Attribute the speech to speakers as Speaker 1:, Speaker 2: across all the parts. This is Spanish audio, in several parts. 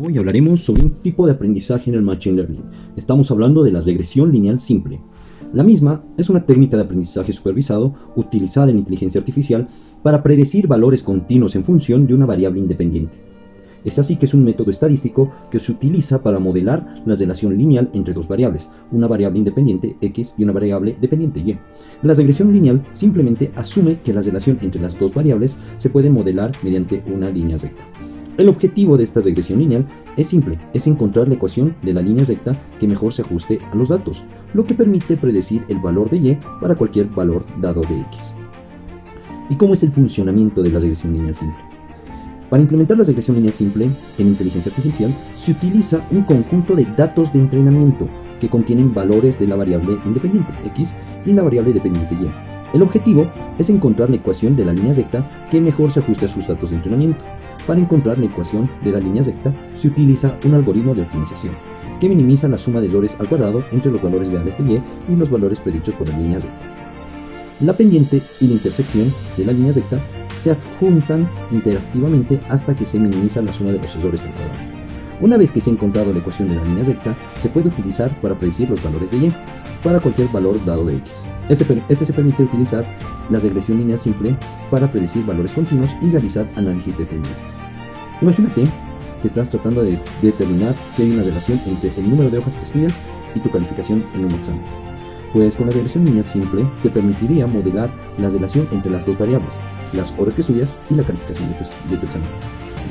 Speaker 1: Hoy hablaremos sobre un tipo de aprendizaje en el Machine Learning. Estamos hablando de la regresión lineal simple. La misma es una técnica de aprendizaje supervisado utilizada en inteligencia artificial para predecir valores continuos en función de una variable independiente. Es así que es un método estadístico que se utiliza para modelar la relación lineal entre dos variables, una variable independiente x y una variable dependiente y. La regresión lineal simplemente asume que la relación entre las dos variables se puede modelar mediante una línea recta. El objetivo de esta regresión lineal es simple, es encontrar la ecuación de la línea recta que mejor se ajuste a los datos, lo que permite predecir el valor de y para cualquier valor dado de x. ¿Y cómo es el funcionamiento de la regresión lineal simple? Para implementar la regresión lineal simple en inteligencia artificial se utiliza un conjunto de datos de entrenamiento que contienen valores de la variable independiente x y la variable dependiente y. El objetivo es encontrar la ecuación de la línea recta que mejor se ajuste a sus datos de entrenamiento. Para encontrar la ecuación de la línea recta se utiliza un algoritmo de optimización que minimiza la suma de errores al cuadrado entre los valores reales de y y los valores predichos por la línea recta. La pendiente y la intersección de la línea recta se adjuntan interactivamente hasta que se minimiza la suma de los errores al cuadrado. Una vez que se ha encontrado la ecuación de la línea recta, se puede utilizar para predecir los valores de y para cualquier valor dado de x. Este, este, se permite utilizar la regresión lineal simple para predecir valores continuos y realizar análisis de tendencias. Imagínate que estás tratando de determinar si hay una relación entre el número de hojas que estudias y tu calificación en un examen. Pues con la regresión lineal simple te permitiría modelar la relación entre las dos variables, las horas que estudias y la calificación de tu, de tu examen.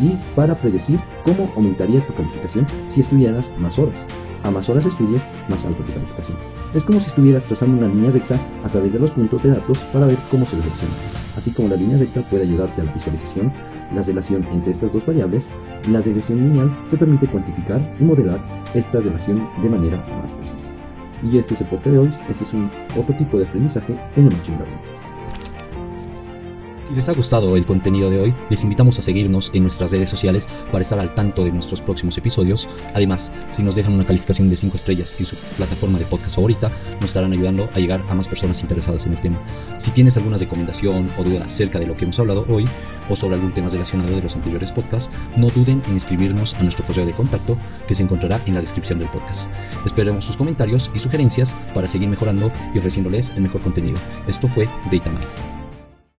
Speaker 1: Y para predecir cómo aumentaría tu calificación si estudiaras más horas. A más horas estudias, más alta tu calificación. Es como si estuvieras trazando una línea recta a través de los puntos de datos para ver cómo se selecciona. Así como la línea recta puede ayudarte a la visualización, la relación entre estas dos variables, la regresión lineal te permite cuantificar y modelar esta relación de manera más precisa. Y este es el porte de hoy, este es un otro tipo de aprendizaje en el Machine Learning.
Speaker 2: Si les ha gustado el contenido de hoy, les invitamos a seguirnos en nuestras redes sociales para estar al tanto de nuestros próximos episodios. Además, si nos dejan una calificación de 5 estrellas en su plataforma de podcast favorita, nos estarán ayudando a llegar a más personas interesadas en el tema. Si tienes alguna recomendación o duda acerca de lo que hemos hablado hoy o sobre algún tema relacionado de los anteriores podcasts, no duden en escribirnos a nuestro correo de contacto que se encontrará en la descripción del podcast. Esperemos sus comentarios y sugerencias para seguir mejorando y ofreciéndoles el mejor contenido. Esto fue DataMind.